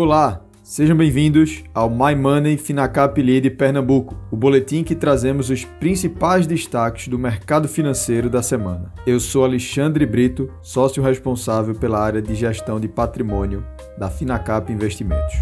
Olá, sejam bem-vindos ao My Money Finacap Lead Pernambuco, o boletim que trazemos os principais destaques do mercado financeiro da semana. Eu sou Alexandre Brito, sócio responsável pela área de gestão de patrimônio da Finacap Investimentos.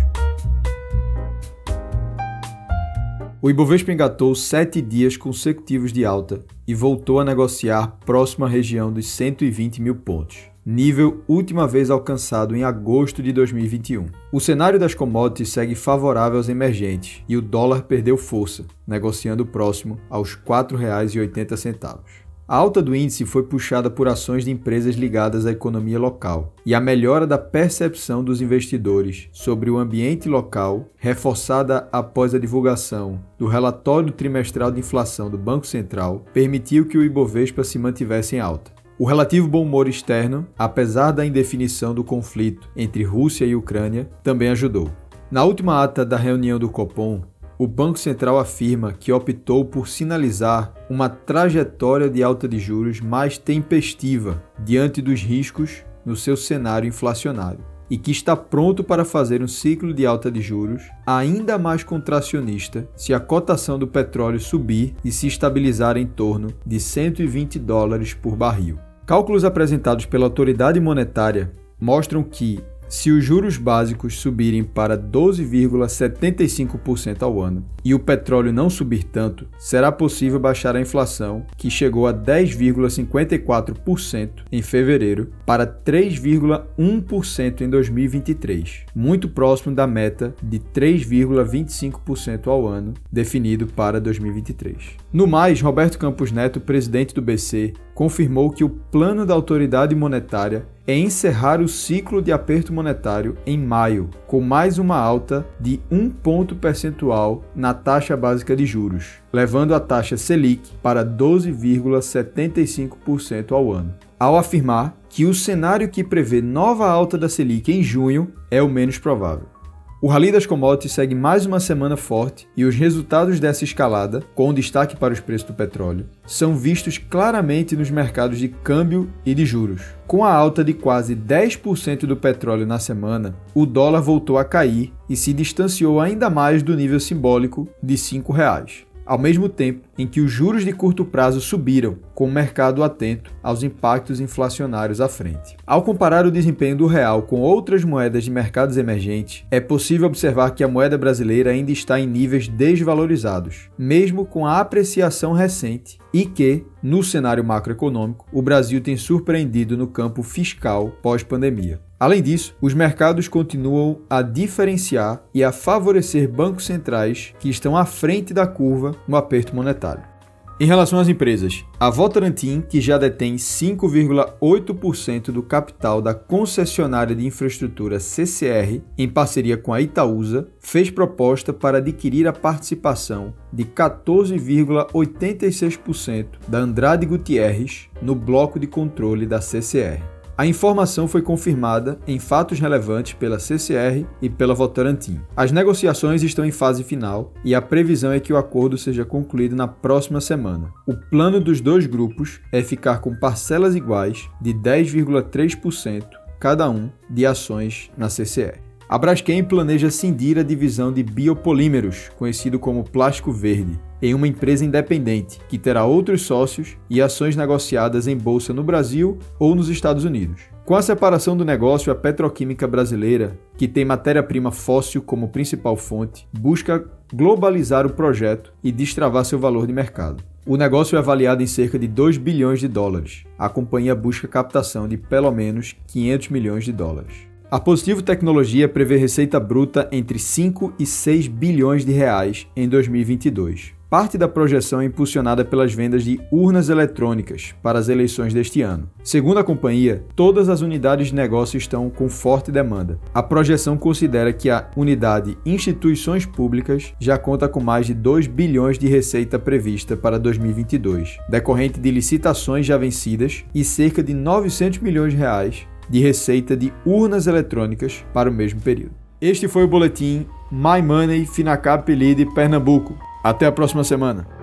O Ibovespa engatou sete dias consecutivos de alta e voltou a negociar próximo à região dos 120 mil pontos nível última vez alcançado em agosto de 2021. O cenário das commodities segue favorável aos emergentes e o dólar perdeu força, negociando próximo aos R$ 4,80. A alta do índice foi puxada por ações de empresas ligadas à economia local e a melhora da percepção dos investidores sobre o ambiente local, reforçada após a divulgação do relatório trimestral de inflação do Banco Central, permitiu que o Ibovespa se mantivesse em alta. O relativo bom humor externo, apesar da indefinição do conflito entre Rússia e Ucrânia, também ajudou. Na última ata da reunião do Copom, o Banco Central afirma que optou por sinalizar uma trajetória de alta de juros mais tempestiva diante dos riscos no seu cenário inflacionário e que está pronto para fazer um ciclo de alta de juros ainda mais contracionista se a cotação do petróleo subir e se estabilizar em torno de 120 dólares por barril. Cálculos apresentados pela autoridade monetária mostram que, se os juros básicos subirem para 12,75% ao ano e o petróleo não subir tanto, será possível baixar a inflação, que chegou a 10,54% em fevereiro, para 3,1% em 2023, muito próximo da meta de 3,25% ao ano definido para 2023. No mais, Roberto Campos Neto, presidente do BC, confirmou que o plano da autoridade monetária é encerrar o ciclo de aperto monetário em maio, com mais uma alta de um ponto percentual na taxa básica de juros, levando a taxa Selic para 12,75% ao ano. Ao afirmar que o cenário que prevê nova alta da Selic em junho é o menos provável. O rally das commodities segue mais uma semana forte e os resultados dessa escalada, com destaque para os preços do petróleo, são vistos claramente nos mercados de câmbio e de juros. Com a alta de quase 10% do petróleo na semana, o dólar voltou a cair e se distanciou ainda mais do nível simbólico de R$ 5. Reais ao mesmo tempo em que os juros de curto prazo subiram, com o mercado atento aos impactos inflacionários à frente. Ao comparar o desempenho do real com outras moedas de mercados emergentes, é possível observar que a moeda brasileira ainda está em níveis desvalorizados, mesmo com a apreciação recente, e que, no cenário macroeconômico, o Brasil tem surpreendido no campo fiscal pós-pandemia. Além disso, os mercados continuam a diferenciar e a favorecer bancos centrais que estão à frente da curva no aperto monetário. Em relação às empresas, a Votorantim, que já detém 5,8% do capital da concessionária de infraestrutura CCR, em parceria com a Itaúsa, fez proposta para adquirir a participação de 14,86% da Andrade Gutierrez no bloco de controle da CCR. A informação foi confirmada em fatos relevantes pela CCR e pela Votorantim. As negociações estão em fase final e a previsão é que o acordo seja concluído na próxima semana. O plano dos dois grupos é ficar com parcelas iguais de 10,3% cada um de ações na CCR. A Braskem planeja cindir a divisão de biopolímeros, conhecido como plástico verde, em uma empresa independente, que terá outros sócios e ações negociadas em bolsa no Brasil ou nos Estados Unidos. Com a separação do negócio, a petroquímica brasileira, que tem matéria-prima fóssil como principal fonte, busca globalizar o projeto e destravar seu valor de mercado. O negócio é avaliado em cerca de 2 bilhões de dólares. A companhia busca captação de pelo menos 500 milhões de dólares. A Positivo Tecnologia prevê receita bruta entre 5 e 6 bilhões de reais em 2022. Parte da projeção é impulsionada pelas vendas de urnas eletrônicas para as eleições deste ano. Segundo a companhia, todas as unidades de negócio estão com forte demanda. A projeção considera que a unidade Instituições Públicas já conta com mais de 2 bilhões de receita prevista para 2022, decorrente de licitações já vencidas e cerca de 900 milhões de reais de receita de urnas eletrônicas para o mesmo período. Este foi o boletim My Money Finacap Lead Pernambuco. Até a próxima semana.